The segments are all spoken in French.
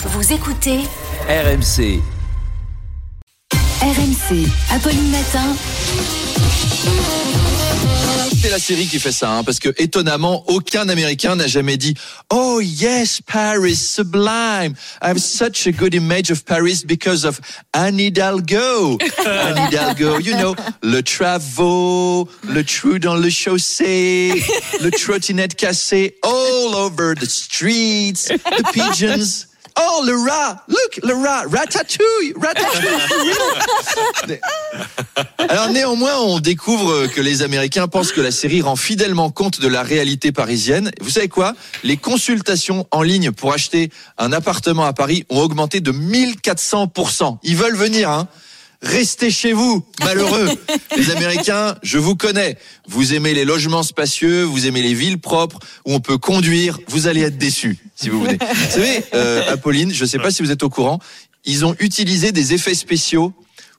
Vous écoutez RMC. RMC, Apolline Matin. C'est la série qui fait ça, hein, parce que étonnamment, aucun Américain n'a jamais dit Oh yes, Paris, sublime. I have such a good image of Paris because of Anne Hidalgo. Anne Hidalgo, you know, le travaux, le trou dans le chaussée, le trottinette cassé all over the streets, the pigeons. Oh, le rat! Look, le rat! Ratatouille! Ratatouille! Alors néanmoins, on découvre que les Américains pensent que la série rend fidèlement compte de la réalité parisienne. Vous savez quoi? Les consultations en ligne pour acheter un appartement à Paris ont augmenté de 1400%. Ils veulent venir, hein Restez chez vous, malheureux. Les Américains, je vous connais. Vous aimez les logements spacieux, vous aimez les villes propres où on peut conduire. Vous allez être déçus si vous venez. Vous savez, euh, Apolline, je ne sais pas si vous êtes au courant, ils ont utilisé des effets spéciaux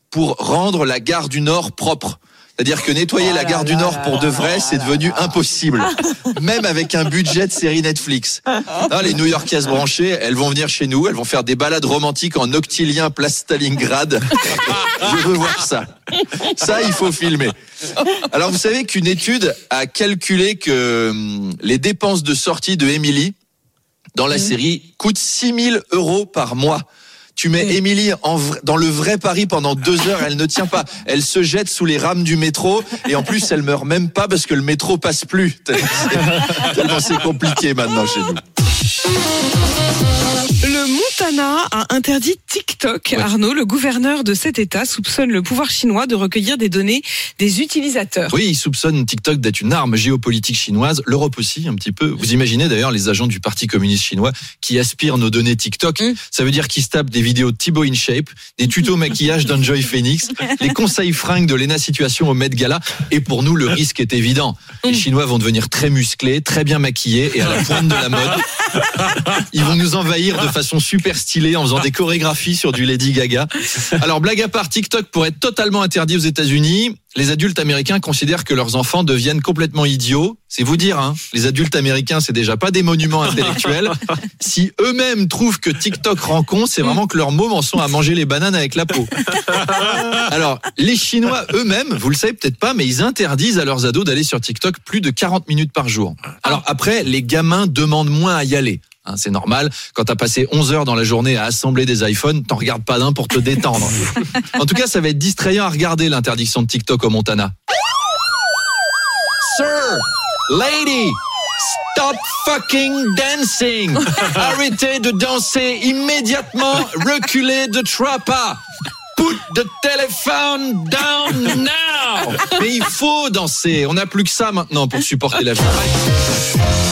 pour rendre la gare du Nord propre. C'est-à-dire que nettoyer la gare du Nord pour de vrai, c'est devenu impossible. Même avec un budget de série Netflix. Non, les New-Yorkaises branchées, elles vont venir chez nous, elles vont faire des balades romantiques en octilien place Stalingrad. Je veux voir ça. Ça, il faut filmer. Alors, vous savez qu'une étude a calculé que hum, les dépenses de sortie de Emily dans la série coûtent 6000 euros par mois. Tu mets Émilie dans le vrai Paris pendant deux heures, elle ne tient pas. Elle se jette sous les rames du métro et en plus elle meurt même pas parce que le métro passe plus. Tellement c'est compliqué maintenant chez nous. Le Montana a interdit TikTok. Arnaud, le gouverneur de cet État, soupçonne le pouvoir chinois de recueillir des données des utilisateurs. Oui, il soupçonne TikTok d'être une arme géopolitique chinoise, l'Europe aussi un petit peu. Vous imaginez d'ailleurs les agents du Parti communiste chinois qui aspirent nos données TikTok. Mm. Ça veut dire qu'ils se tapent des vidéos de Thibaut InShape, des tutos maquillage d'Enjoy Phoenix, les conseils fringues de Lena Situation au Met Gala. Et pour nous, le risque est évident. Les Chinois vont devenir très musclés, très bien maquillés et à la pointe de la mode. Ils vont nous envahir de façon super stylée en faisant des chorégraphies du Lady Gaga. Alors, blague à part, TikTok pourrait être totalement interdit aux États-Unis. Les adultes américains considèrent que leurs enfants deviennent complètement idiots. C'est vous dire, hein. Les adultes américains, c'est déjà pas des monuments intellectuels. Si eux-mêmes trouvent que TikTok rend con, c'est vraiment que leurs mômes en sont à manger les bananes avec la peau. Alors, les Chinois eux-mêmes, vous le savez peut-être pas, mais ils interdisent à leurs ados d'aller sur TikTok plus de 40 minutes par jour. Alors après, les gamins demandent moins à y aller. Hein, c'est normal. Quand t'as passé 11 heures dans la journée à assembler des iPhones, t'en regardes pas d'un pour te détendre. En tout cas, ça va être distrayant à regarder l'interdiction de TikTok au Montana. Sir, lady, stop fucking dancing. Arrêtez de danser immédiatement. Reculez de trois pas. Put the telephone down now. Mais il faut danser. On n'a plus que ça maintenant pour supporter la vie.